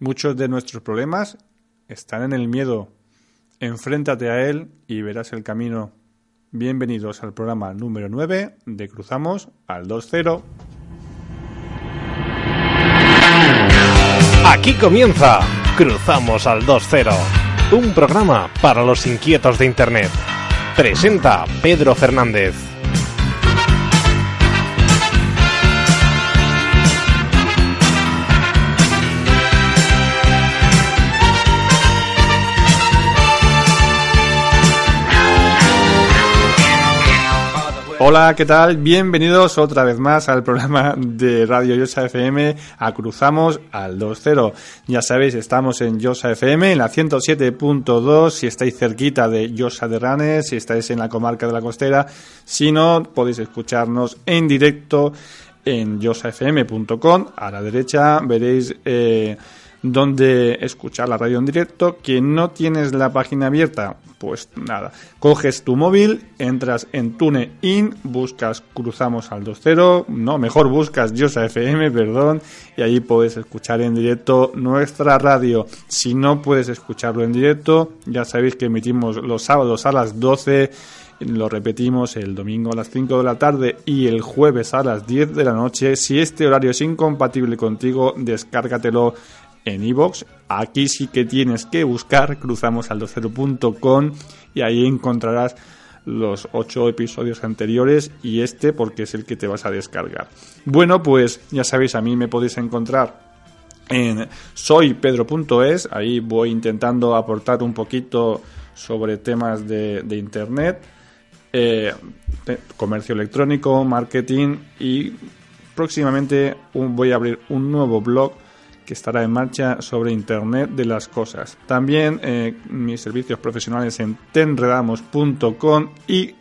Muchos de nuestros problemas están en el miedo. Enfréntate a él y verás el camino. Bienvenidos al programa número 9 de Cruzamos al 2-0. Aquí comienza Cruzamos al 2-0, un programa para los inquietos de Internet. Presenta Pedro Fernández. Hola, ¿qué tal? Bienvenidos otra vez más al programa de Radio Yosa FM a Cruzamos al 2.0. Ya sabéis, estamos en Yosa FM, en la 107.2, si estáis cerquita de Yosa de Ranes, si estáis en la comarca de la costera. Si no, podéis escucharnos en directo en yosafm.com. A la derecha veréis... Eh, donde escuchar la radio en directo. Que no tienes la página abierta, pues nada, coges tu móvil, entras en TuneIn, buscas Cruzamos al 2.0, no, mejor buscas Yosa FM, perdón, y ahí puedes escuchar en directo nuestra radio. Si no puedes escucharlo en directo, ya sabéis que emitimos los sábados a las 12 lo repetimos el domingo a las 5 de la tarde y el jueves a las 10 de la noche. Si este horario es incompatible contigo, descárgatelo en iVoox. Aquí sí que tienes que buscar cruzamos al 20.com y ahí encontrarás los ocho episodios anteriores y este porque es el que te vas a descargar. Bueno, pues ya sabéis, a mí me podéis encontrar en soypedro.es, ahí voy intentando aportar un poquito sobre temas de, internet, eh, comercio electrónico, marketing y próximamente voy a abrir un nuevo blog que estará en marcha sobre Internet de las Cosas. También eh, mis servicios profesionales en tenredamos.com y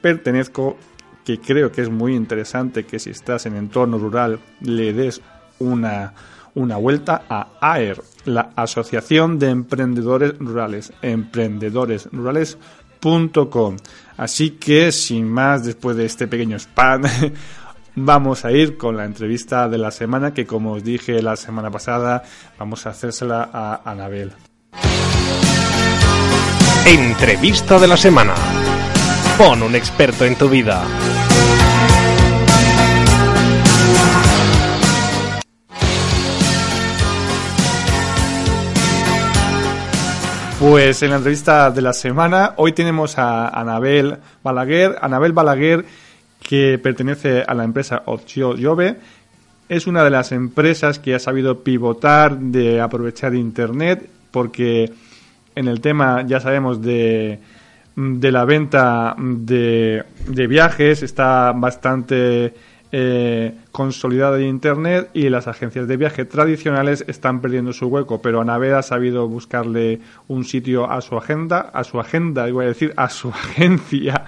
pertenezco, que creo que es muy interesante que si estás en entorno rural le des una, una vuelta a AER, la Asociación de Emprendedores Rurales, emprendedoresrurales.com. Así que, sin más, después de este pequeño spam, vamos a ir con la entrevista de la semana que como os dije la semana pasada vamos a hacérsela a Anabel. Entrevista de la semana. Pon un experto en tu vida. Pues en la entrevista de la semana hoy tenemos a Anabel Balaguer. Anabel Balaguer pertenece a la empresa Optio Jove. Es una de las empresas que ha sabido pivotar de aprovechar Internet porque en el tema, ya sabemos, de, de la venta de, de viajes está bastante eh, consolidada en Internet y las agencias de viaje tradicionales están perdiendo su hueco, pero Anabel ha sabido buscarle un sitio a su agenda, a su agenda, iba a decir, a su agencia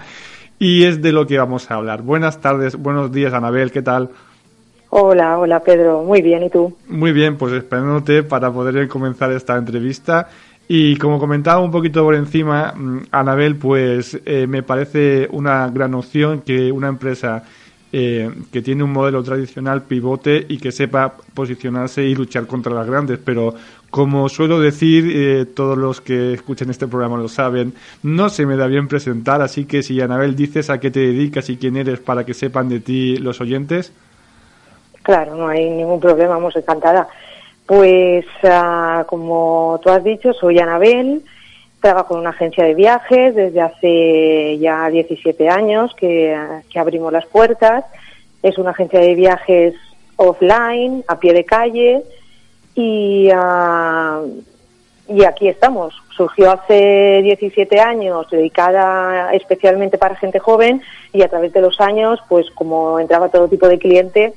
y es de lo que vamos a hablar. Buenas tardes, buenos días, Anabel, ¿qué tal? Hola, hola Pedro, muy bien, ¿y tú? Muy bien, pues esperándote para poder comenzar esta entrevista. Y como comentaba un poquito por encima, mm, Anabel, pues eh, me parece una gran opción que una empresa eh, que tiene un modelo tradicional pivote y que sepa posicionarse y luchar contra las grandes. Pero como suelo decir, eh, todos los que escuchen este programa lo saben, no se me da bien presentar, así que si Anabel dices a qué te dedicas y quién eres para que sepan de ti los oyentes. Claro, no hay ningún problema, vamos encantada. Pues ah, como tú has dicho, soy Anabel Trabajo en una agencia de viajes desde hace ya 17 años que, abrimos las puertas. Es una agencia de viajes offline, a pie de calle, y, ah, y aquí estamos. Surgió hace 17 años, dedicada especialmente para gente joven, y a través de los años, pues como entraba todo tipo de cliente,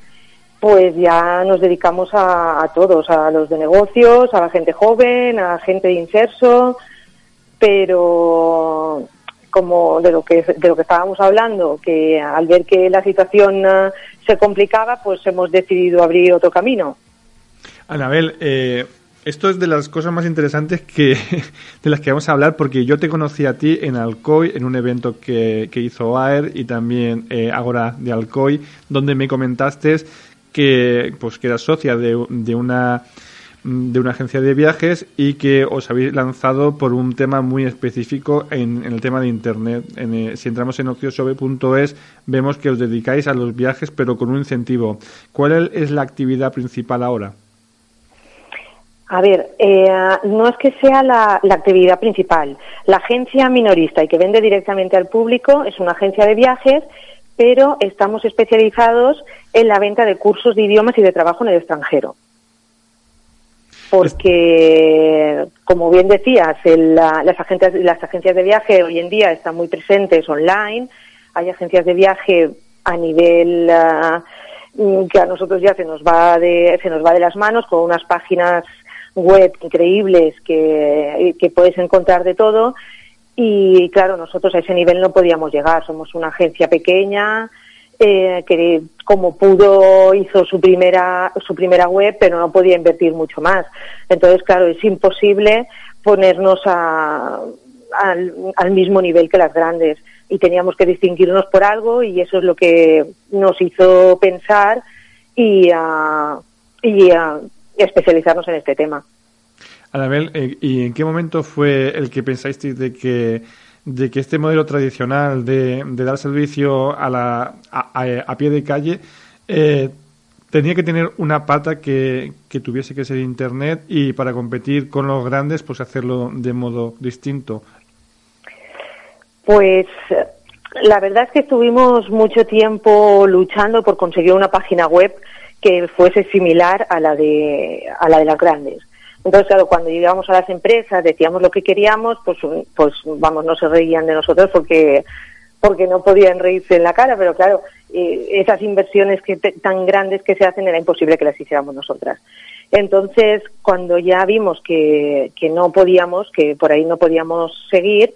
pues ya nos dedicamos a, todos, a los de negocios, a la gente joven, a gente de inserso, pero como de lo que de lo que estábamos hablando, que al ver que la situación eh, se complicaba, pues hemos decidido abrir otro camino. Anabel, eh, esto es de las cosas más interesantes que de las que vamos a hablar porque yo te conocí a ti en Alcoy en un evento que, que hizo AER y también eh, Agora de Alcoy donde me comentaste que pues que eras socia de, de una de una agencia de viajes y que os habéis lanzado por un tema muy específico en, el tema de Internet. Eh, si entramos en ociosobe.es vemos que os dedicáis a los viajes pero con un incentivo. ¿Cuál es la actividad principal ahora? A ver, eh, no es que sea la, actividad principal. La agencia minorista y que vende directamente al público es una agencia de viajes, pero estamos especializados en la venta de cursos de idiomas y de trabajo en el extranjero. Porque, como bien decías, las, agencias, de viaje hoy en día están muy presentes online. Hay agencias de viaje a nivel ah, que a nosotros ya se nos va de se nos va de las manos con unas páginas web increíbles que, puedes encontrar de todo y claro, nosotros a ese nivel no podíamos llegar. Somos una agencia pequeña eh, que como pudo hizo su primera su primera web, pero no podía invertir mucho más. Entonces, claro, es imposible ponernos a, al, mismo nivel que las grandes y teníamos que distinguirnos por algo y eso es lo que nos hizo pensar y, y especializarnos en este tema. Anabel, eh, ¿y en qué momento fue el que pensáis de que, de que este modelo tradicional de, dar servicio a, la, a, pie de calle eh, tenía que tener una pata que, que, tuviese que ser Internet y para competir con los grandes, pues hacerlo de modo distinto? Pues la verdad es que estuvimos mucho tiempo luchando por conseguir una página web que fuese similar a la de, a la de las grandes. Entonces, claro, cuando llegábamos a las empresas, decíamos lo que queríamos, pues, pues vamos, no se reían de nosotros porque, porque no podían reírse en la cara, pero claro, eh, esas inversiones que tan grandes que se hacen era imposible que las hiciéramos nosotras. Entonces, cuando ya vimos que, que no podíamos, que por ahí no podíamos seguir,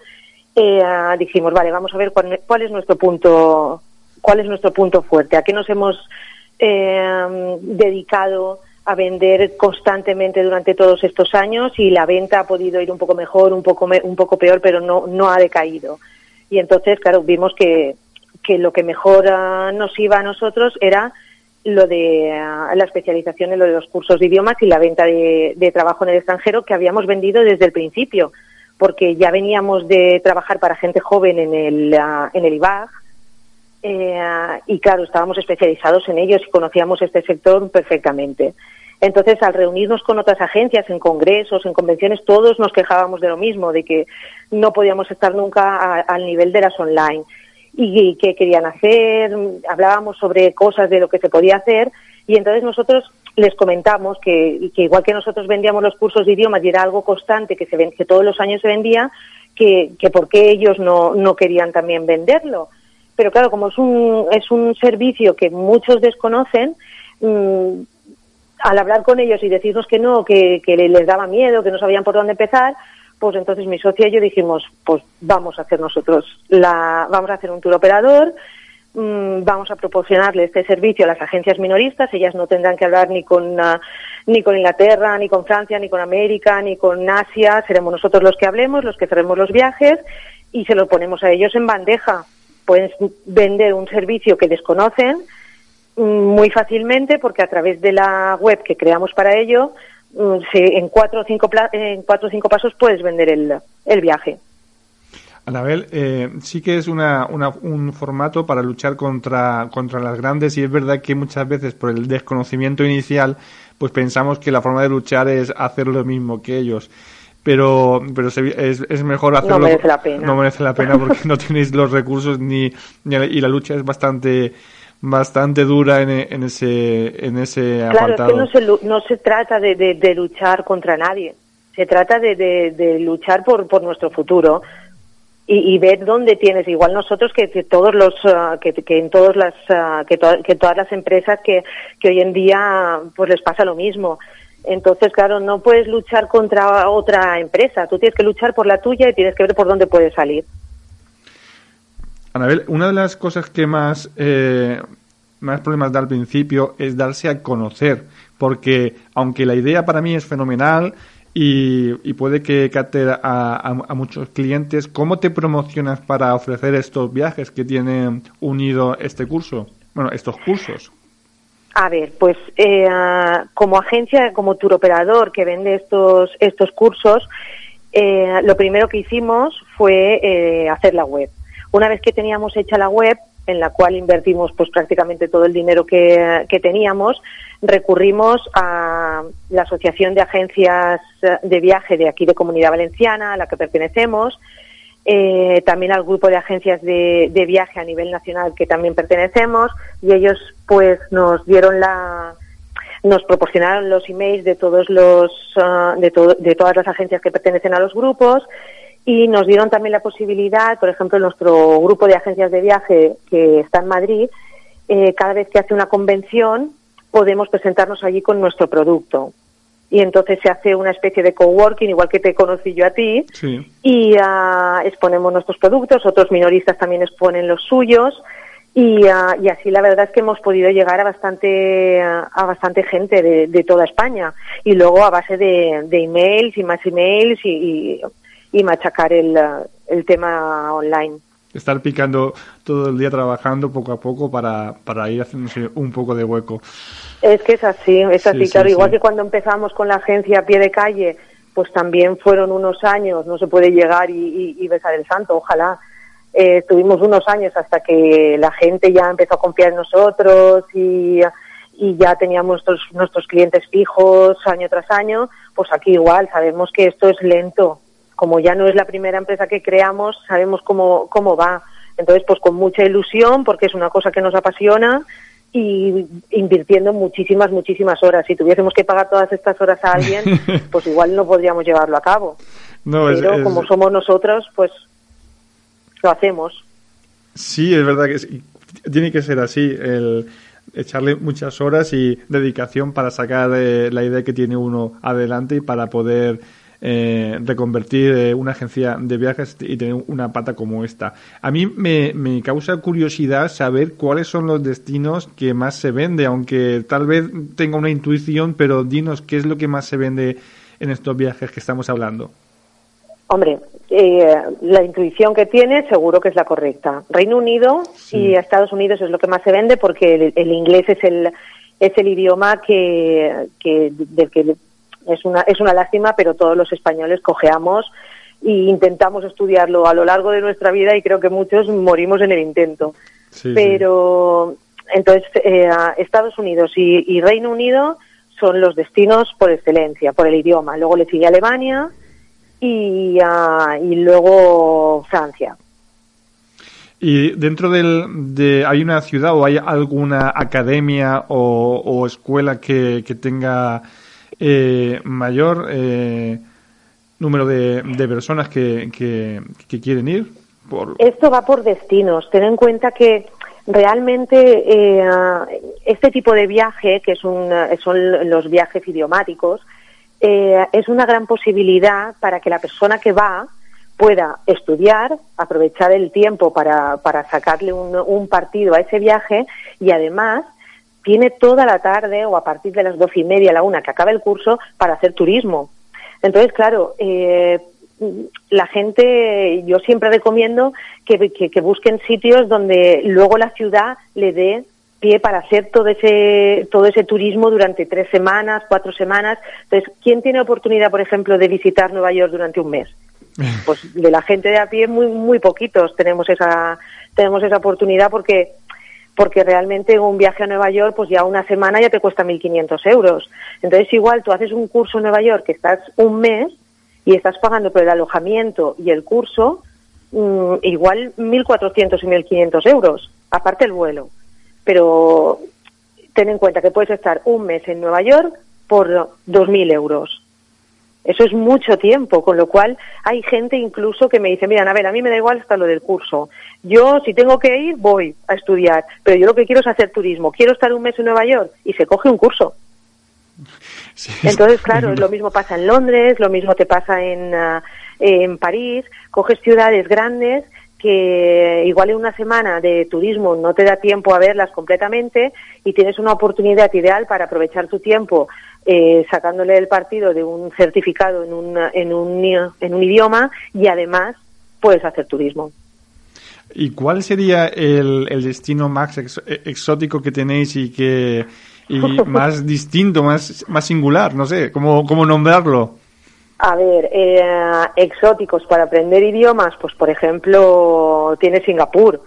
eh, dijimos, vale, vamos a ver cuál, cuál es nuestro punto, cuál es nuestro punto fuerte, a qué nos hemos eh, dedicado a vender constantemente durante todos estos años y la venta ha podido ir un poco mejor, un poco un poco peor, pero no no ha decaído. Y entonces, claro, vimos que, que lo que mejor ah, nos iba a nosotros era lo de ah, la especialización en lo de los cursos de idiomas y la venta de, de trabajo en el extranjero que habíamos vendido desde el principio, porque ya veníamos de trabajar para gente joven en el, ah, en el IBAG eh, y claro, estábamos especializados en ellos y conocíamos este sector perfectamente. Entonces, al reunirnos con otras agencias en congresos, en convenciones, todos nos quejábamos de lo mismo, de que no podíamos estar nunca al nivel de las online. Y, qué querían hacer, hablábamos sobre cosas de lo que se podía hacer, y entonces nosotros les comentamos que, que igual que nosotros vendíamos los cursos de idiomas y era algo constante que, se que todos los años se vendía, que, que por qué ellos no, no querían también venderlo pero claro, como es un, es un servicio que muchos desconocen, mm, al hablar con ellos y decirnos que no, que, que, les daba miedo, que no sabían por dónde empezar, pues entonces mi socia y yo dijimos, pues vamos a hacer nosotros, la, vamos a hacer un tour operador, mm, vamos a proporcionarle este servicio a las agencias minoristas, ellas no tendrán que hablar ni con, ah, ni con Inglaterra, ni con Francia, ni con América, ni con Asia, seremos nosotros los que hablemos, los que cerremos los viajes y se lo ponemos a ellos en bandeja pueden vender un servicio que desconocen mm, muy fácilmente porque a través de la web que creamos para ello, mm, en cuatro o cinco, en cuatro o cinco pasos puedes vender el, el viaje. Anabel, eh, sí que es una, un formato para luchar contra, contra las grandes y es verdad que muchas veces por el desconocimiento inicial pues pensamos que la forma de luchar es hacer lo mismo que ellos pero pero es, es mejor hacerlo. No merece la pena. No merece la pena porque no tenéis los recursos ni, y la lucha es bastante bastante dura en, en ese en ese claro, es que no se, no se trata de, de, luchar contra nadie. Se trata de, de, luchar por, por nuestro futuro y, y, ver dónde tienes. Igual nosotros que, todos los ah, que, que, en todas las ah, que, que todas las empresas que, que hoy en día pues les pasa lo mismo entonces, claro, no puedes luchar contra otra empresa, tú tienes que luchar por la tuya y tienes que ver por dónde puedes salir. Anabel, una de las cosas que más, eh, más problemas da al principio es darse a conocer, porque aunque la idea para mí es fenomenal y, puede que capte a, muchos clientes, ¿cómo te promocionas para ofrecer estos viajes que tienen unido este curso? Bueno, estos cursos. A ver, pues eh, como agencia, como tour operador que vende estos, estos cursos, eh, lo primero que hicimos fue eh, hacer la web. Una vez que teníamos hecha la web, en la cual invertimos pues prácticamente todo el dinero que, que teníamos, recurrimos a la Asociación de Agencias de Viaje de aquí de Comunidad Valenciana, a la que pertenecemos, eh, también al grupo de agencias de, de, viaje a nivel nacional que también pertenecemos y ellos pues nos dieron la nos proporcionaron los emails de todos los uh, de, de todas las agencias que pertenecen a los grupos y nos dieron también la posibilidad, por ejemplo, nuestro grupo de agencias de viaje que está en Madrid, eh, cada vez que hace una convención podemos presentarnos allí con nuestro producto y entonces se hace una especie de coworking, igual que te conocí yo a ti, sí. y uh, exponemos nuestros productos, otros minoristas también exponen los suyos, y, uh, y, así la verdad es que hemos podido llegar a bastante, a bastante gente de, de toda España, y luego a base de, de emails y más emails y, y, y machacar el, el tema online estar picando todo el día trabajando poco a poco para, para ir haciéndose un poco de hueco. Es que es así, es así, sí, claro. Sí, igual sí. que cuando empezamos con la agencia a pie de calle, pues también fueron unos años, no se puede llegar y, y, y besar el santo, ojalá. Eh, tuvimos unos años hasta que la gente ya empezó a confiar en nosotros y, y ya teníamos nuestros, nuestros clientes fijos año tras año, pues aquí igual, sabemos que esto es lento, como ya no es la primera empresa que creamos, sabemos cómo, cómo va. Entonces, pues con mucha ilusión, porque es una cosa que nos apasiona y invirtiendo muchísimas, muchísimas horas. Si tuviésemos que pagar todas estas horas a alguien, pues igual no podríamos llevarlo a cabo. No, Pero es, es... como somos nosotros, pues lo hacemos. Sí, es verdad que tiene que ser así, el echarle muchas horas y dedicación para sacar eh, la idea que tiene uno adelante y para poder eh, reconvertir eh, una agencia de viajes y tener una pata como esta. A mí me, me, causa curiosidad saber cuáles son los destinos que más se vende, aunque tal vez tenga una intuición, pero dinos qué es lo que más se vende en estos viajes que estamos hablando. Hombre, eh, la intuición que tiene seguro que es la correcta. Reino Unido sí. y Estados Unidos es lo que más se vende porque el, el inglés es el es el idioma que, que del que es una, es una lástima, pero todos los españoles cojeamos e intentamos estudiarlo a lo largo de nuestra vida y creo que muchos morimos en el intento. Sí, pero sí. entonces eh, Estados Unidos y, y, Reino Unido son los destinos por excelencia, por el idioma. Luego le sigue Alemania y, uh, y luego Francia. ¿Y dentro del, de, hay una ciudad o hay alguna academia o, o escuela que, que tenga eh, mayor eh, número de, personas que, que, que, quieren ir? Por... Esto va por destinos. Ten en cuenta que realmente eh, este tipo de viaje, que es un, son los viajes idiomáticos, eh, es una gran posibilidad para que la persona que va pueda estudiar, aprovechar el tiempo para, para sacarle un, un partido a ese viaje y además tiene toda la tarde o a partir de las doce y media, la una, que acaba el curso, para hacer turismo. Entonces, claro, eh, la gente, yo siempre recomiendo que, que, que, busquen sitios donde luego la ciudad le dé pie para hacer todo ese, todo ese turismo durante tres semanas, cuatro semanas. Entonces, ¿quién tiene oportunidad, por ejemplo, de visitar Nueva York durante un mes? Pues de la gente de a pie muy, muy poquitos tenemos esa, tenemos esa oportunidad porque porque realmente un viaje a Nueva York, pues ya una semana ya te cuesta 1.500 euros. Entonces, igual tú haces un curso en Nueva York que estás un mes y estás pagando por el alojamiento y el curso, mmm, igual 1.400 y 1.500 euros, aparte el vuelo. Pero ten en cuenta que puedes estar un mes en Nueva York por 2.000 euros. Eso es mucho tiempo, con lo cual hay gente incluso que me dice, mira, a ver, a mí me da igual hasta lo del curso. Yo, si tengo que ir, voy a estudiar, pero yo lo que quiero es hacer turismo. Quiero estar un mes en Nueva York y se coge un curso. Sí, Entonces, claro, lo mismo pasa en Londres, lo mismo te pasa en, uh, en París. Coges ciudades grandes que igual en una semana de turismo no te da tiempo a verlas completamente y tienes una oportunidad ideal para aprovechar tu tiempo eh, sacándole el partido de un certificado en, una, en, un, en un idioma y además puedes hacer turismo. ¿Y cuál sería el, el destino más ex, exótico que tenéis y que y más distinto, más, más singular, no sé, ¿cómo, cómo nombrarlo? A ver, eh, exóticos para aprender idiomas, pues por ejemplo, tiene Singapur,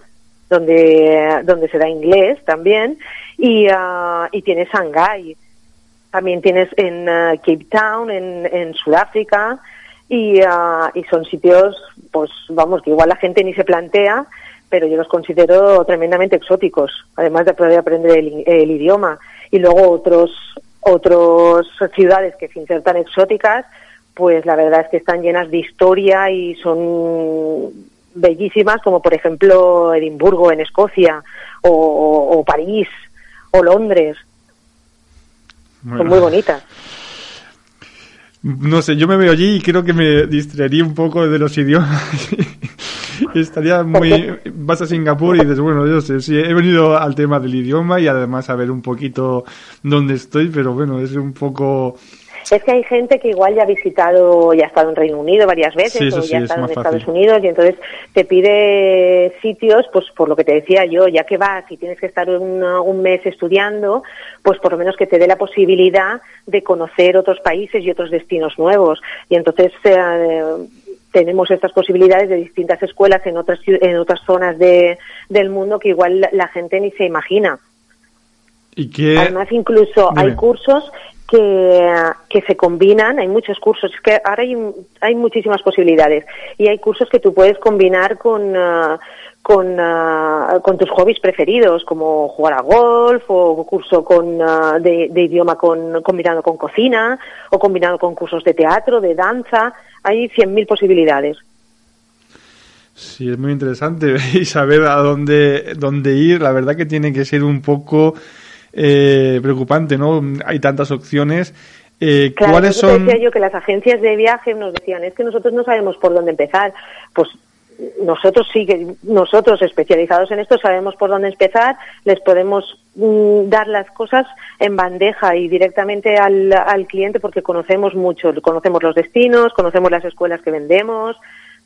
donde, donde se da inglés también, y, uh, y tiene Shanghái. También tienes en uh, Cape Town, en, en Sudáfrica, y, uh, y son sitios, pues vamos, que igual la gente ni se plantea, pero yo los considero tremendamente exóticos, además de poder aprender el, el idioma. Y luego otros, otros ciudades que sin ser tan exóticas, pues la verdad es que están llenas de historia y son bellísimas, como por ejemplo Edimburgo en Escocia, o, o París, o Londres. Bueno. Son muy bonitas. No sé, yo me veo allí y creo que me distraería un poco de los idiomas. Estaría muy... Vas a Singapur y dices, bueno, yo sé, sí, he venido al tema del idioma y además a ver un poquito dónde estoy, pero bueno, es un poco... Es que hay gente que igual ya ha visitado, ya ha estado en Reino Unido varias veces Sí, o sí, ya ha es estado en Estados fácil. Unidos y entonces te pide sitios, pues por lo que te decía yo, ya que vas y tienes que estar un, un mes estudiando, pues por lo menos que te dé la posibilidad de conocer otros países y otros destinos nuevos. Y entonces eh, tenemos estas posibilidades de distintas escuelas en otras en otras zonas de, del mundo que igual la- la gente ni se imagina. Y que... Además, incluso Dime. hay cursos que, que se combinan, hay muchos cursos, es que ahora hay, hay muchísimas posibilidades y hay cursos que tú puedes combinar con, ah, con, ah, con tus hobbies preferidos, como jugar a golf o curso con, ah, de, de idioma con, combinado con cocina o combinado con cursos de teatro, de danza, hay 100.000 posibilidades. Sí, es muy interesante y saber a dónde, dónde ir. La verdad que tiene que ser un poco eh, preocupante, ¿no? Hay tantas opciones. Eh, Claro, ¿Cuáles son? decía yo que las agencias de viaje nos decían, es que nosotros no sabemos por dónde empezar. Pues nosotros sí que, nosotros especializados en esto sabemos por dónde empezar, les podemos mm, dar las cosas en bandeja y directamente al, al cliente porque conocemos mucho, conocemos los destinos, conocemos las escuelas que vendemos,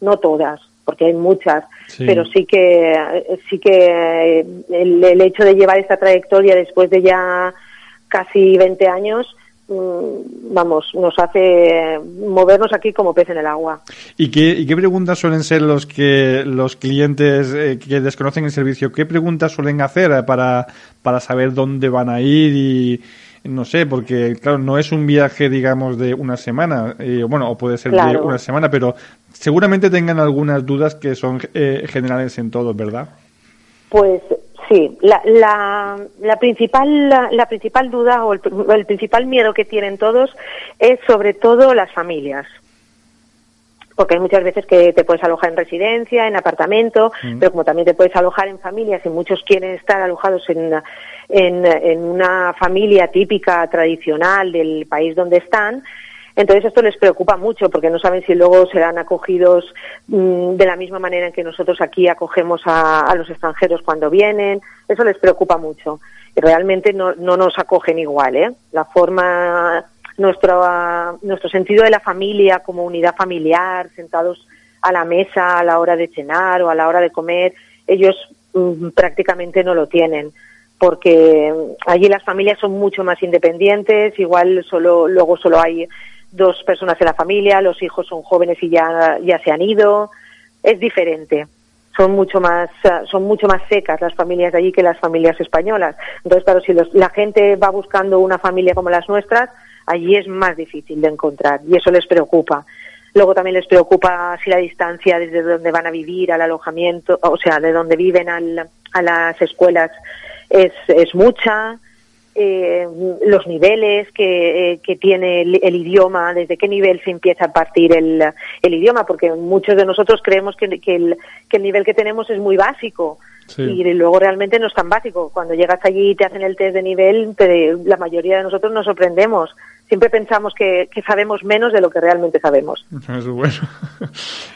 no todas, porque hay muchas, Sí. pero sí que sí que eh, el, el hecho de llevar esta trayectoria después de ya casi 20 años mm, vamos, nos hace movernos aquí como pez en el agua. ¿Y qué, ¿Y qué preguntas suelen ser los que los clientes eh, que desconocen el servicio? ¿Qué preguntas suelen hacer eh, para, para saber dónde van a ir y no sé, porque claro, no es un viaje, digamos, de una semana, eh, bueno, o puede ser de una semana, pero seguramente tengan algunas dudas que son eh, generales en todos, ¿verdad? Pues sí, la, la, la principal la, la principal duda o el principal miedo que tienen todos es sobre todo las familias. Porque hay muchas veces que te puedes alojar en residencia, en apartamento, Mm. pero como también te puedes alojar en familias y muchos quieren estar alojados en, en, una familia típica, tradicional del país donde están, entonces esto les preocupa mucho porque no saben si luego serán acogidos mm, de la misma manera en que nosotros aquí acogemos a, a los extranjeros cuando vienen. Eso les preocupa mucho. Y realmente no, no nos acogen igual, ¿eh? La forma, nuestro, nuestro sentido de la familia como unidad familiar, sentados a la mesa a la hora de cenar o a la hora de comer, ellos mm, prácticamente no lo tienen porque mm, allí las familias son mucho más independientes, igual solo luego solo hay dos personas en la familia, los hijos son jóvenes y ya ya se han ido, es diferente. Son mucho más ah, son mucho más secas las familias de allí que las familias españolas. Entonces, claro, si los- la gente va buscando una familia como las nuestras, allí es más difícil de encontrar y eso les preocupa. Luego también les preocupa si la distancia desde donde van a vivir al alojamiento, o sea, de donde viven al- a las escuelas es, es mucha, eh, los niveles que, eh, que tiene el, el idioma, desde qué nivel se empieza a partir el, el idioma, porque muchos de nosotros creemos que, que el, que el nivel que tenemos es muy básico. Sí. Y luego realmente no es tan básico. Cuando llegas allí y te hacen el test de nivel, te- la mayoría de nosotros nos sorprendemos. Siempre pensamos que, que sabemos menos de lo que realmente sabemos. Eso es bueno.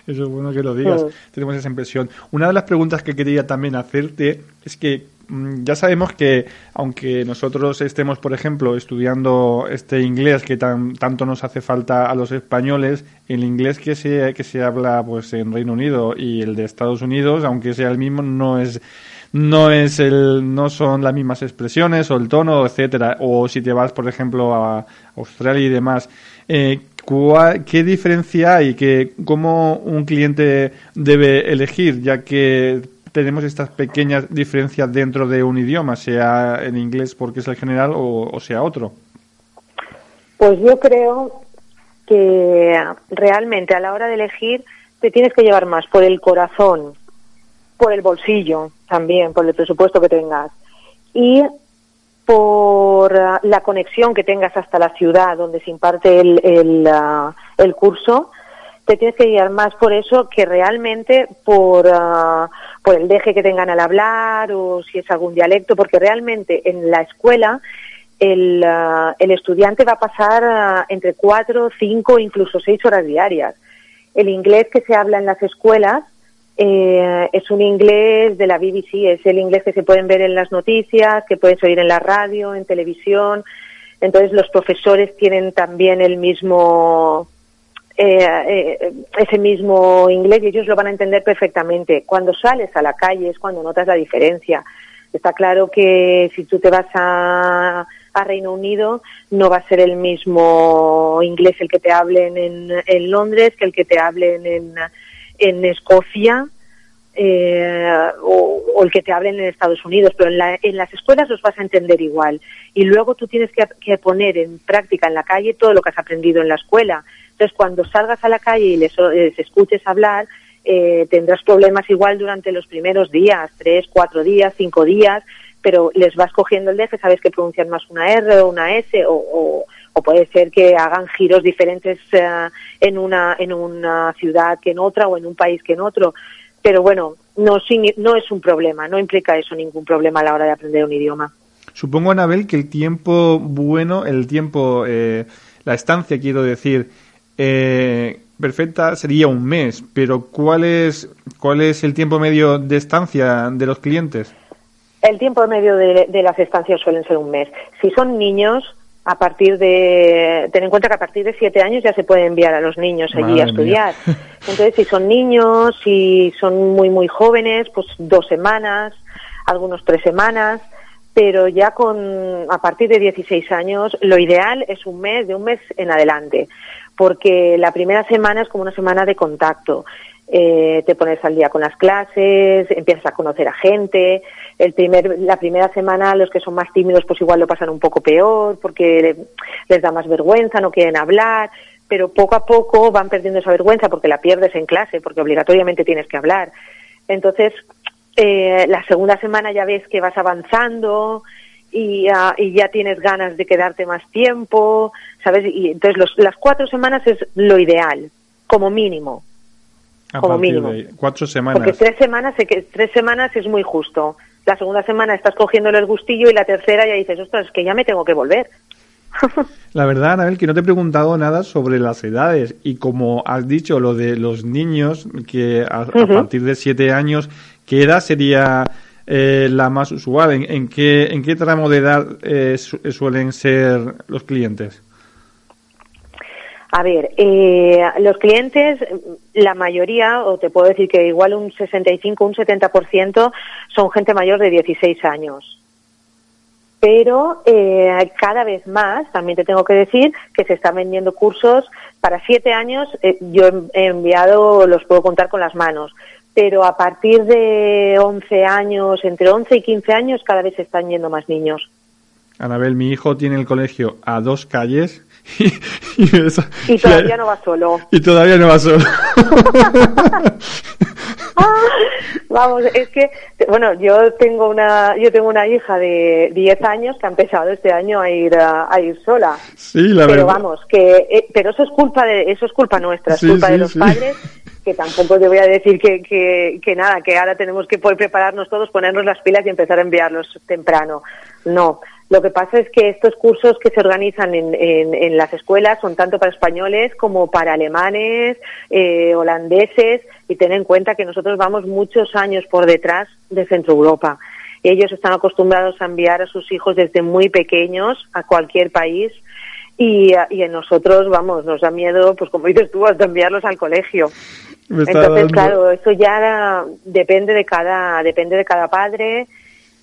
Eso es bueno que lo digas. Mm. Tenemos esa impresión. Una de las preguntas que quería también hacerte es que ya sabemos que aunque nosotros estemos, por ejemplo, estudiando este inglés que tan, tanto nos hace falta a los españoles, el inglés que se, que se habla pues en Reino Unido y el de Estados Unidos, aunque sea el mismo, no es no es el, no son las mismas expresiones o el tono, etcétera. O si te vas, por ejemplo, a Australia y demás. Eh, ¿Qué diferencia hay? Que, ¿Cómo un cliente debe elegir? Ya que tenemos estas pequeñas diferencias dentro de un idioma, sea en inglés porque es el general o, sea otro. Pues yo creo que realmente a la hora de elegir te tienes que llevar más por el corazón, por el bolsillo también, por el presupuesto que tengas y por la conexión que tengas hasta la ciudad donde se imparte el, el, el curso te tienes que guiar más por eso que realmente por, ah, por el deje que tengan al hablar o si es algún dialecto, porque realmente en la escuela el, ah, el estudiante va a pasar ah, entre cuatro, cinco, incluso seis horas diarias. El inglés que se habla en las escuelas eh, es un inglés de la BBC, es el inglés que se pueden ver en las noticias, que puedes oír en la radio, en televisión. Entonces los profesores tienen también el mismo eh, eh, ese mismo inglés y ellos lo van a entender perfectamente. Cuando sales a la calle es cuando notas la diferencia. Está claro que si tú te vas a, a Reino Unido no va a ser el mismo inglés el que te hablen en, en Londres que el que te hablen en, en Escocia eh, o, el que te hablen en Estados Unidos, pero en, la, en, las escuelas los vas a entender igual. Y luego tú tienes que, poner en práctica en la calle todo lo que has aprendido en la escuela. Entonces, cuando salgas a la calle y les, les escuches hablar, eh, tendrás problemas igual durante los primeros días, tres, cuatro días, cinco días, pero les vas cogiendo el deje, sabes que pronuncian más una R o una S o, puede ser que hagan giros diferentes uh, en, una, en una ciudad que en otra o en un país que en otro. Pero bueno, no, no es un problema, no implica eso ningún problema a la hora de aprender un idioma. Supongo, Anabel, que el tiempo bueno, el tiempo, eh, la estancia, quiero decir, eh, perfecta sería un mes, pero ¿cuál es, ¿cuál es el tiempo medio de estancia de los clientes? El tiempo medio de, de las estancias suelen ser un mes. Si son niños, a partir de, ten en cuenta que a partir de siete años ya se puede enviar a los niños allí Madre a estudiar. Mía. Entonces, si son niños, si son muy, muy jóvenes, pues dos semanas, algunos tres semanas, pero ya con, a partir de 16 años, lo ideal es un mes, de un mes en adelante porque la primera semana es como una semana de contacto. Eh, te pones al día con las clases, empiezas a conocer a gente. El primer, la primera semana los que son más tímidos pues igual lo pasan un poco peor porque les da más vergüenza, no quieren hablar, pero poco a poco van perdiendo esa vergüenza porque la pierdes en clase, porque obligatoriamente tienes que hablar. Entonces, eh, la segunda semana ya ves que vas avanzando, y, uh, y, ya tienes ganas de quedarte más tiempo, ¿sabes? Y entonces los, las cuatro semanas es lo ideal, como mínimo. A como mínimo. cuatro semanas. Porque tres semanas, tres semanas es muy justo. La segunda semana estás cogiéndole el gustillo y la tercera ya dices, ostras, es que ya me tengo que volver. La verdad, Anabel, que no te he preguntado nada sobre las edades y como has dicho lo de los niños, que a, uh -huh. a partir de siete años, ¿qué edad sería eh, la más usual? ¿En, qué, ¿En qué tramo de edad eh, su, suelen ser los clientes? A ver, eh, los clientes, la mayoría, o te puedo decir que igual un 65, un 70% son gente mayor de 16 años. Pero eh, cada vez más, también te tengo que decir que se están vendiendo cursos para siete años. Eh, yo he enviado, los puedo contar con las manos pero a partir de 11 años, entre 11 y 15 años, cada vez se están yendo más niños. Anabel, mi hijo tiene el colegio a dos calles y, y, eso, y todavía y, no va solo. Y todavía no va solo. Vamos, es que, bueno, yo tengo una, yo tengo una hija de 10 años que ha empezado este año a ir a, a ir sola. Sí, la pero verdad. vamos, que, eh, pero eso es culpa de, eso es culpa nuestra, es sí, culpa sí, de los sí. padres que tampoco te voy a decir que, que, nada, que ahora tenemos que poder prepararnos todos, ponernos las pilas y empezar a enviarlos temprano. No. Lo que pasa es que estos cursos que se organizan en, en, en las escuelas son tanto para españoles como para alemanes, eh, holandeses, y ten en cuenta que nosotros vamos muchos años por detrás de Centro Europa. Ellos están acostumbrados a enviar a sus hijos desde muy pequeños a cualquier país y, y a nosotros, vamos, nos da miedo, pues como dices tú, hasta enviarlos al colegio. Entonces, claro, eso ya depende de cada, depende de cada padre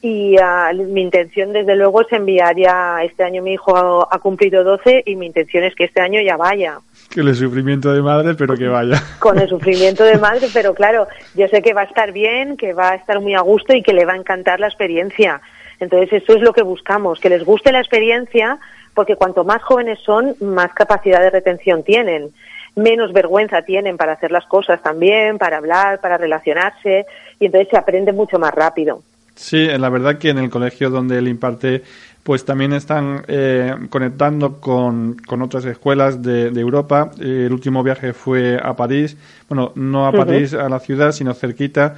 y uh, mi intención desde luego es enviar ya, este año mi hijo ha, cumplido 12 y mi intención es que este año ya vaya. Que el sufrimiento de madre, pero que vaya. Con el sufrimiento de madre, pero claro, yo sé que va a estar bien, que va a estar muy a gusto y que le va a encantar la experiencia. Entonces eso es lo que buscamos, que les guste la experiencia, porque cuanto más jóvenes son, más capacidad de retención tienen menos vergüenza tienen para hacer las cosas también, para hablar, para relacionarse, y entonces se aprende mucho más rápido. Sí, la verdad que en el colegio donde él imparte, pues también están eh, conectando con, con, otras escuelas de, Europa. el último viaje fue a París, bueno, no a París, a la ciudad, sino cerquita.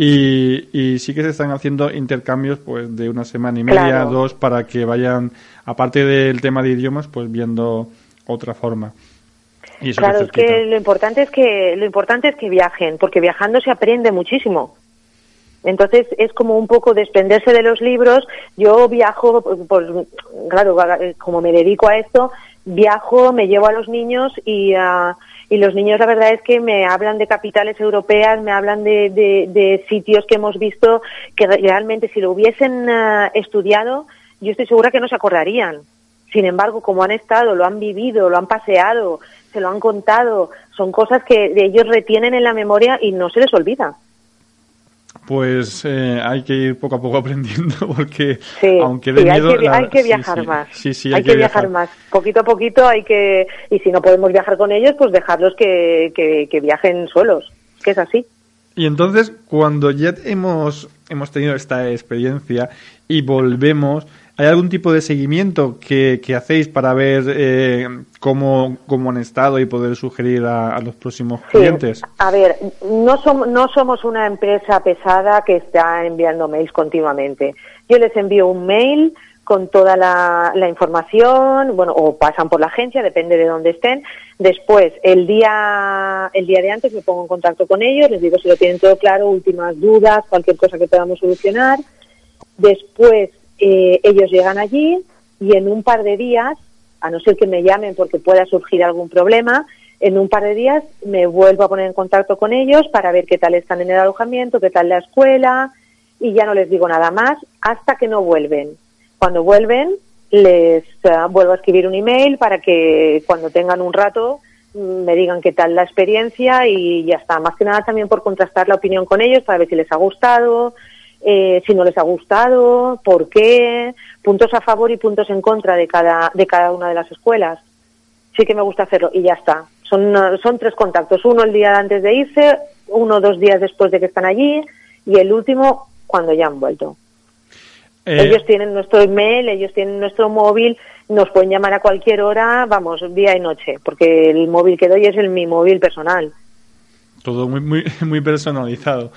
Y, y, sí que se están haciendo intercambios pues de una semana y media, dos, para que vayan, aparte del tema de idiomas, pues viendo otra forma. claro, es que lo importante es que lo importante es que viajen, porque viajando se aprende muchísimo. Entonces es como un poco desprenderse de los libros. Yo viajo, por, claro, como me dedico a esto, viajo, me llevo a los niños y, uh, y los niños la verdad es que me hablan de capitales europeas, me hablan de, de, sitios que hemos visto que realmente si lo hubiesen uh, estudiado, yo estoy segura que no se acordarían. Sin embargo, como han estado, lo han vivido, lo han paseado, se lo han contado, son cosas que ellos retienen en la memoria y no se les olvida pues eh, hay que ir poco a poco aprendiendo porque aunque de miedo, hay que, hay que viajar más. sí, sí, hay, que, viajar. más. Poquito a poquito hay que y si no podemos viajar con ellos pues dejarlos que, que, viajen solos que es así. Y entonces cuando ya hemos hemos tenido esta experiencia y volvemos ¿Hay algún tipo de seguimiento que, que hacéis para ver eh, cómo, cómo, han estado y poder sugerir a, los próximos clientes? A ver, no, somos no somos una empresa pesada que está enviando mails continuamente. Yo les envío un mail con toda la, la, información, bueno, o pasan por la agencia, depende de dónde estén. Después, el día, el día de antes me pongo en contacto con ellos, les digo si lo tienen todo claro, últimas dudas, cualquier cosa que podamos solucionar. Después, eh, ellos llegan allí y en un par de días, a no ser que me llamen porque pueda surgir algún problema, en un par de días me vuelvo a poner en contacto con ellos para ver qué tal están en el alojamiento, qué tal la escuela y ya no les digo nada más hasta que no vuelven. Cuando vuelven les eh, vuelvo a escribir un email para que cuando tengan un rato mm, me digan qué tal la experiencia y ya está. Más que nada también por contrastar la opinión con ellos para ver si les ha gustado, eh, si no les ha gustado, por qué, puntos a favor y puntos en contra de cada, de cada una de las escuelas. Sí que me gusta hacerlo y ya está. Son, son tres contactos, uno el día antes de irse, uno dos días después de que están allí y el último cuando ya han vuelto. Eh, ellos tienen nuestro email, ellos tienen nuestro móvil, nos pueden llamar a cualquier hora, vamos, día y noche, porque el móvil que doy es el mi móvil personal. Todo muy, muy, muy personalizado.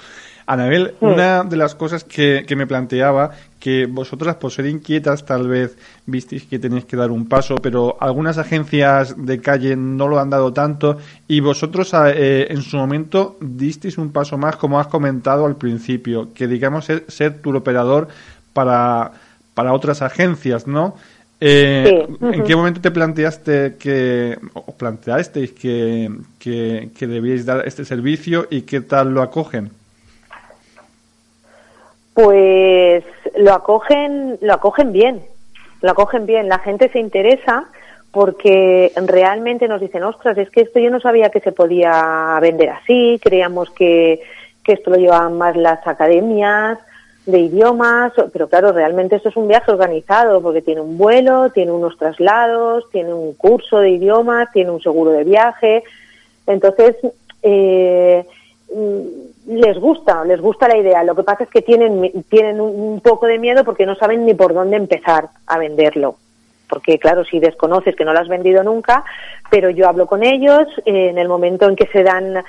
Anabel, una de las cosas que, me planteaba, que vosotras por ser inquietas tal vez visteis que tenéis que dar un paso, pero algunas agencias de calle no lo han dado tanto y vosotros eh, en su momento disteis un paso más, como has comentado al principio, que digamos ser, ser operador para, para otras agencias, ¿no? Eh, ¿En qué momento te planteaste que, o planteasteis que, que, que debíais dar este servicio y qué tal lo acogen? Pues lo acogen, lo acogen bien, lo acogen bien. La gente se interesa porque realmente nos dicen, ostras, es que esto yo no sabía que se podía vender así, creíamos que, que esto lo llevaban más las academias de idiomas, pero claro, realmente esto es un viaje organizado porque tiene un vuelo, tiene unos traslados, tiene un curso de idiomas, tiene un seguro de viaje. Entonces, eh, les gusta, les gusta la idea. Lo que pasa es que tienen, tienen un, poco de miedo porque no saben ni por dónde empezar a venderlo. Porque claro, si desconoces que no lo has vendido nunca, pero yo hablo con ellos eh, en el momento en que se dan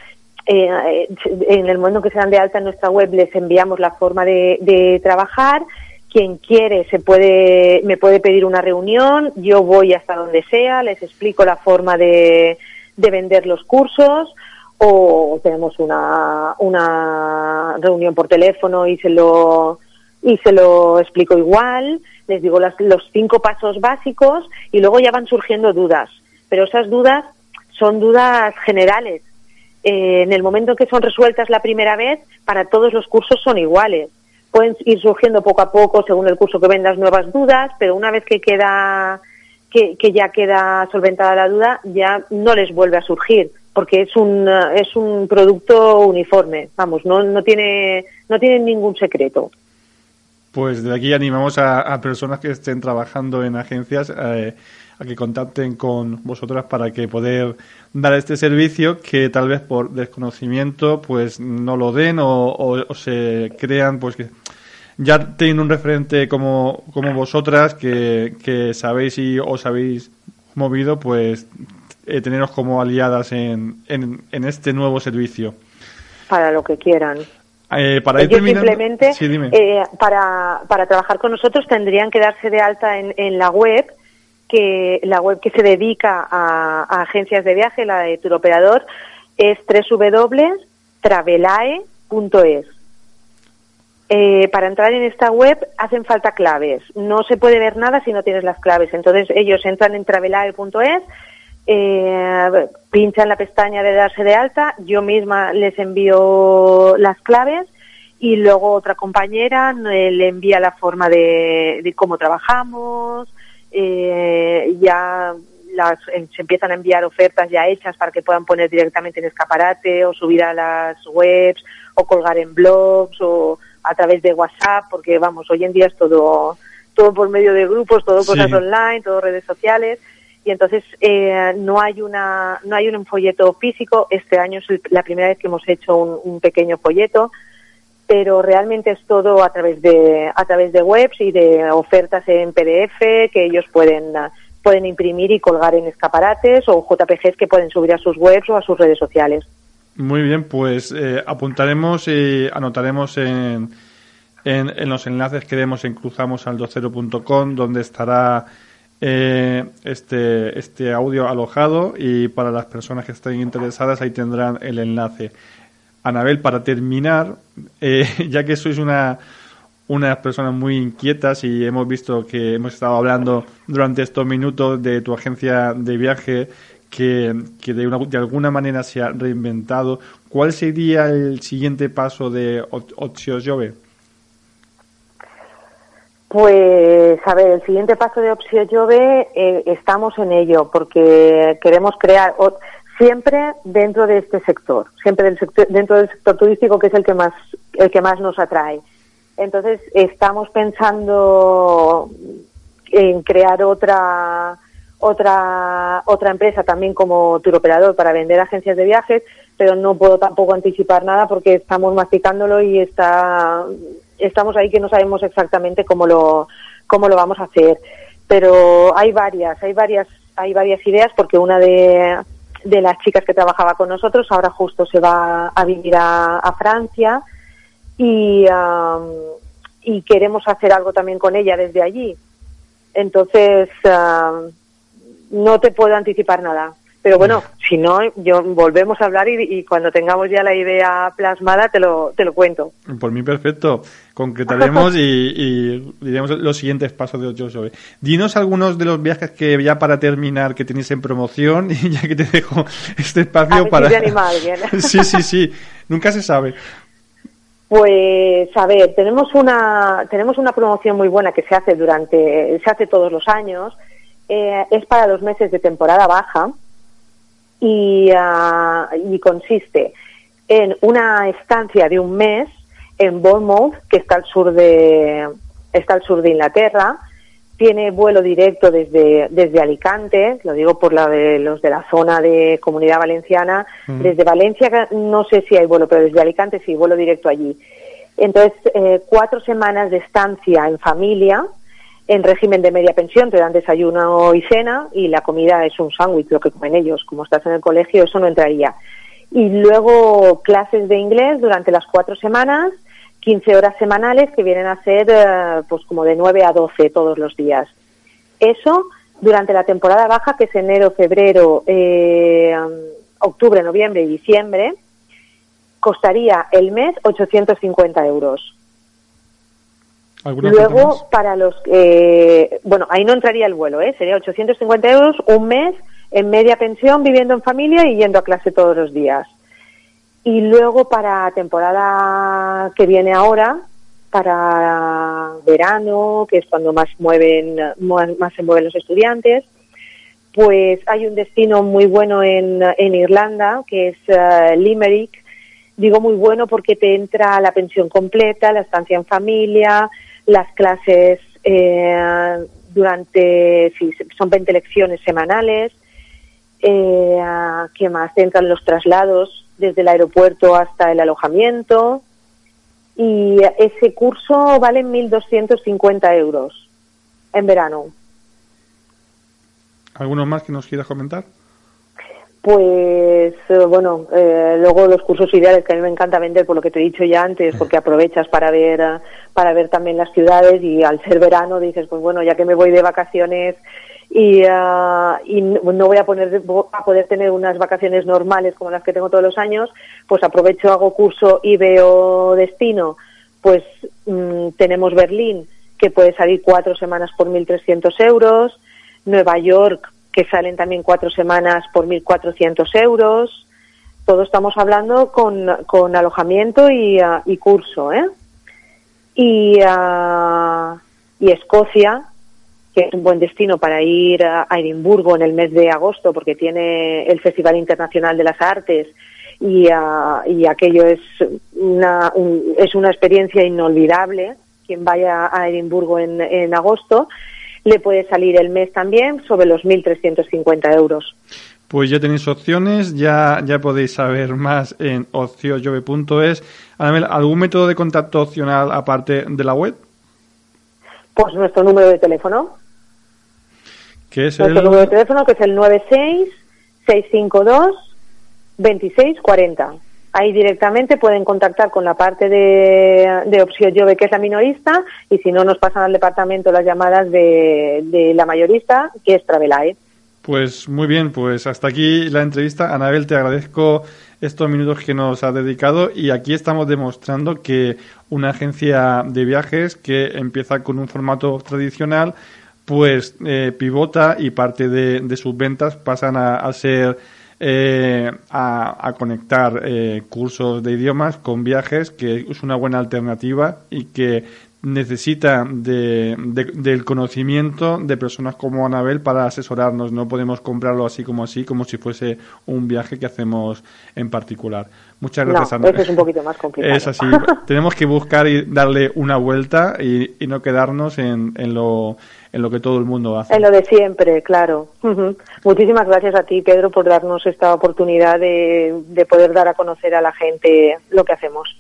eh, en el momento en que se dan de alta en nuestra web les enviamos la forma de, trabajar quien quiere se puede me puede pedir una reunión yo voy hasta donde sea les explico la forma de vender los cursos o tenemos una, una reunión por teléfono y se lo y se lo explico igual, les digo los cinco pasos básicos y luego ya van surgiendo dudas, pero esas dudas son dudas generales eh, en el momento en que son resueltas la primera vez, para todos los cursos son iguales. Pueden ir surgiendo poco a poco según el curso que vendas nuevas dudas, pero una vez que queda que, ya queda solventada la duda, ya no les vuelve a surgir porque es un es un producto uniforme, vamos, no no tiene no tiene ningún secreto. Pues de aquí animamos a, personas que estén trabajando en agencias eh, a que contacten con vosotras para que poder dar este servicio que tal vez por desconocimiento pues no lo den o, se crean pues que ya teniendo un referente como, como vosotras que, que sabéis y os habéis movido pues eh, teneros como aliadas en, en, en este nuevo servicio. Para lo que quieran. Eh, para simplemente, eh, para, para trabajar con nosotros tendrían que darse de alta en, en la web, que la web que se dedica a, agencias de viaje, la de Turoperador, es www.travelae.es. Eh, para entrar en esta web hacen falta claves. No se puede ver nada si no tienes las claves. Entonces ellos entran en travelae.es eh, pinchan la pestaña de darse de alta, yo misma les envío las claves y luego otra compañera le envía la forma de, cómo trabajamos, eh, ya las, eh, se empiezan a enviar ofertas ya hechas para que puedan poner directamente en escaparate o subir a las webs o colgar en blogs o a través de WhatsApp, porque vamos, hoy en día es todo, todo por medio de grupos, todo cosas online, todo redes sociales. Y entonces eh, no hay una no hay un folleto físico. Este año es la primera vez que hemos hecho un, pequeño folleto pero realmente es todo a través de a través de webs y de ofertas en PDF que ellos pueden pueden imprimir y colgar en escaparates o JPGs que pueden subir a sus webs o a sus redes sociales muy bien pues eh, apuntaremos y anotaremos en, en, los enlaces que demos en cruzamosal20.com donde estará eh, este, este audio alojado y para las personas que estén interesadas ahí tendrán el enlace. Anabel, para terminar, eh, ya que sois una, unas personas muy inquietas y hemos visto que hemos estado hablando durante estos minutos de tu agencia de viaje que, que de, una, de alguna manera se ha reinventado, ¿cuál sería el siguiente paso de Ocio Jove? Pues, a ver, el siguiente paso de Opción Jove eh, estamos en ello porque queremos crear siempre dentro de este sector, siempre del sector, dentro del sector turístico que es el que más el que más nos atrae. Entonces estamos pensando en crear otra otra otra empresa también como turoperador para vender agencias de viajes, pero no puedo tampoco anticipar nada porque estamos masticándolo y está estamos ahí que no sabemos exactamente cómo lo, cómo lo vamos a hacer. Pero hay varias, hay varias, hay varias ideas porque una de, de las chicas que trabajaba con nosotros ahora justo se va a vivir a, Francia y, y queremos hacer algo también con ella desde allí. Entonces, no te puedo anticipar nada. Pero bueno, si no, yo volvemos a hablar y, cuando tengamos ya la idea plasmada te lo, te lo cuento. Por mí perfecto. Concretaremos y, diremos los siguientes pasos de Ocho Dinos algunos de los viajes que ya para terminar que tenéis en promoción y ya que te dejo este espacio para... sí, sí, sí. Nunca se sabe. Pues a ver, tenemos una tenemos una promoción muy buena que se hace durante se hace todos los años. Eh, es para los meses de temporada baja Ah, y, consiste en una estancia de un mes en Bournemouth, que está al sur de, está al sur de Inglaterra. Tiene vuelo directo desde, desde Alicante, lo digo por la de los de la zona de Comunidad Valenciana. Mm. Desde Valencia no sé si hay vuelo, pero desde Alicante sí, vuelo directo allí. Entonces, eh, cuatro semanas de estancia en familia, en régimen de media pensión, te dan desayuno y cena y la comida es un sándwich, lo que comen ellos. Como estás en el colegio, eso no entraría. Y luego clases de inglés durante las cuatro semanas, 15 horas semanales que vienen a ser eh, pues como de 9 a 12 todos los días. Eso durante la temporada baja, que es enero, febrero, eh, octubre, noviembre y diciembre, costaría el mes 850 euros. Luego, para los que, bueno, ahí no entraría el vuelo, ¿eh? Sería 850 euros un mes en media pensión, viviendo en familia y yendo a clase todos los días. Y luego para temporada que viene ahora, para verano, que es cuando más mueven, más, se mueven los estudiantes, pues hay un destino muy bueno en, en Irlanda, que es eh, Limerick. Digo muy bueno porque te entra la pensión completa, la estancia en familia, las clases eh, durante, si son 20 lecciones semanales, eh, ¿qué más? Entran los traslados desde el aeropuerto hasta el alojamiento, y ese curso vale 1.250 euros en verano. ¿Alguno más que nos quieras comentar? Pues eh, bueno, eh, luego los cursos ideales que a mí me encanta vender por lo que te he dicho ya antes, porque aprovechas para ver para ver también las ciudades y al ser verano dices pues bueno ya que me voy de vacaciones y, ah, y no voy a, poner, a poder tener unas vacaciones normales como las que tengo todos los años, pues aprovecho, hago curso y veo destino. Pues mm, tenemos Berlín, que puede salir cuatro semanas por 1.300 euros, Nueva York, que salen también cuatro semanas por 1.400 euros. Todo estamos hablando con, con alojamiento y, ah, y curso, ¿eh? Y, uh, y Escocia, que es un buen destino para ir a, Edimburgo en el mes de agosto porque tiene el Festival Internacional de las Artes y, ah, y aquello es una, es una experiencia inolvidable. Quien vaya a Edimburgo en, en agosto le puede salir el mes también sobre los 1.350 euros. Pues ya tenéis opciones, ya, ya podéis saber más en ociojove.es. ¿Algún método de contacto opcional aparte de la web? Pues nuestro número de teléfono, ¿Qué es Nuestro número de teléfono que es el 96-652-2640. Ahí directamente pueden contactar con la parte de, de que es la minorista, y si no, nos pasan al departamento las llamadas de, de la mayorista, que es Travelae. Pues muy bien, pues hasta aquí la entrevista. Anabel, te agradezco estos minutos que nos has dedicado y aquí estamos demostrando que una agencia de viajes que empieza con un formato tradicional pues eh, pivota y parte de, sus ventas pasan a, ser eh, a, conectar eh, cursos de idiomas con viajes, que es una buena alternativa y que necesita de, del conocimiento de personas como Anabel para asesorarnos. No podemos comprarlo así como así, como si fuese un viaje que hacemos en particular. Muchas gracias, Anabel. es un poquito más complicado. Es así. Tenemos que buscar y darle una vuelta y, y no quedarnos en, en lo en lo que todo el mundo hace. En lo de siempre, claro. Muchísimas gracias a ti, Pedro, por darnos esta oportunidad de, de poder dar a conocer a la gente lo que hacemos.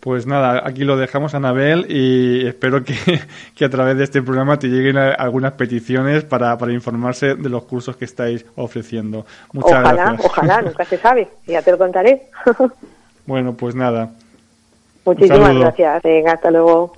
Pues nada, aquí lo dejamos, Anabel, y espero que, que, a través de este programa te lleguen algunas peticiones para, para informarse de los cursos que estáis ofreciendo. Muchas ojalá, gracias. Ojalá, nunca se sabe, ya te lo contaré. bueno, pues nada. Muchísimas gracias, venga, hasta luego.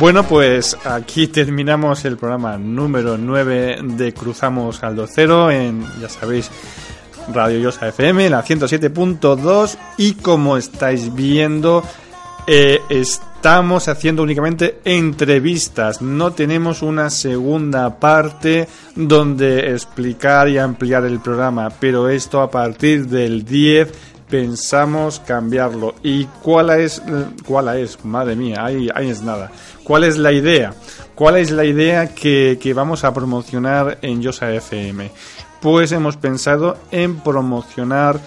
Bueno, pues aquí terminamos el programa número 9 de Cruzamos al 2.0 en, ya sabéis, Radio Yosa FM, la 107.2 y como estáis viendo, eh, estamos haciendo únicamente entrevistas, no tenemos una segunda parte donde explicar y ampliar el programa, pero esto a partir del 10 pensamos cambiarlo. ¿Y cuál es? ¿Cuál es? Madre mía, ahí, ahí es nada. ¿Cuál es la idea? ¿Cuál es la idea que, que vamos a promocionar en Yosa FM? Pues hemos pensado en promocionar,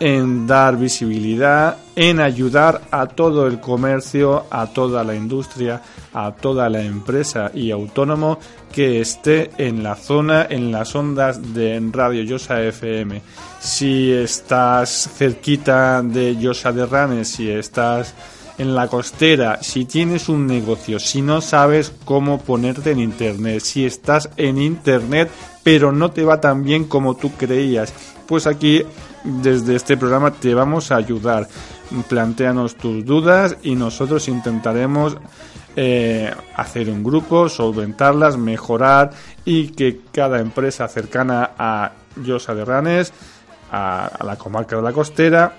en dar visibilidad, en ayudar a todo el comercio, a toda la industria, a toda la empresa y autónomo que esté en la zona, en las ondas de Radio Yosa FM. Si estás cerquita de Yosa de Ranes, si estás en la costera, si tienes un negocio, si no sabes cómo ponerte en Internet, si estás en Internet pero no te va tan bien como tú creías, pues aquí desde este programa te vamos a ayudar. Plantéanos tus dudas y nosotros intentaremos eh, hacer un grupo, solventarlas, mejorar y que cada empresa cercana a Llosa de Ranes, a, la comarca de la costera,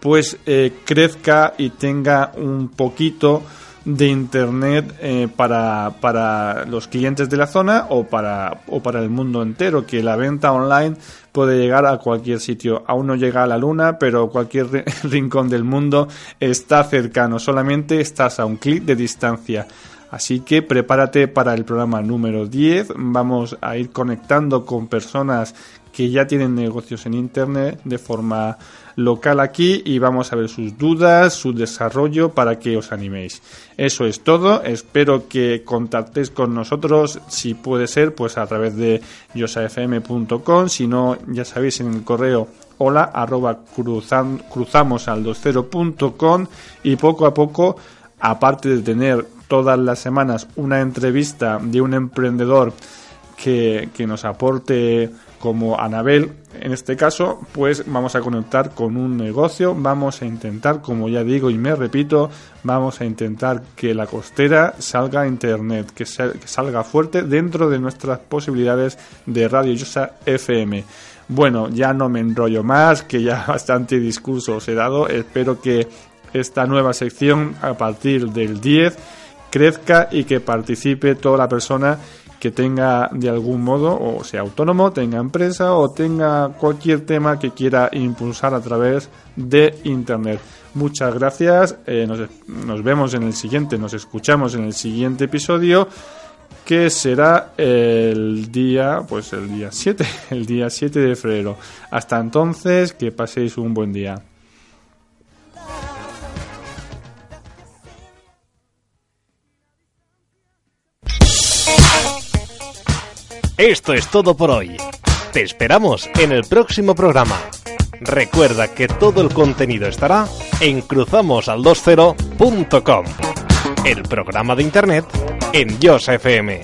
pues eh, crezca y tenga un poquito de internet eh, para, para los clientes de la zona o para, o para el mundo entero, que la venta online puede llegar a cualquier sitio. Aún no llega a la luna, pero cualquier rincón del mundo está cercano, solamente estás a un clic de distancia. Así que prepárate para el programa número 10. Vamos a ir conectando con personas que ya tienen negocios en Internet de forma local aquí y vamos a ver sus dudas, su desarrollo para que os animéis. Eso es todo. Espero que contactéis con nosotros si puede ser pues a través de yosafm.com. Si no, ya sabéis en el correo hola arroba cruzamos al 20.com y poco a poco aparte de tener todas las semanas una entrevista de un emprendedor que, que nos aporte como Anabel, en este caso, pues vamos a conectar con un negocio, vamos a intentar, como ya digo y me repito, vamos a intentar que la costera salga a internet, que, salga fuerte dentro de nuestras posibilidades de Radio Yosa FM. Bueno, ya no me enrollo más, que ya bastante discurso os he dado, espero que esta nueva sección a partir del 10 crezca y que participe toda la persona que tenga de algún modo, o sea autónomo, tenga empresa o tenga cualquier tema que quiera impulsar a través de Internet. Muchas gracias, eh, nos, nos vemos en el siguiente, nos escuchamos en el siguiente episodio que será el día, pues el día 7, el día 7 de febrero. Hasta entonces, que paséis un buen día. Esto es todo por hoy. Te esperamos en el próximo programa. Recuerda que todo el contenido estará en cruzamosal20.com, el programa de internet en Yos FM.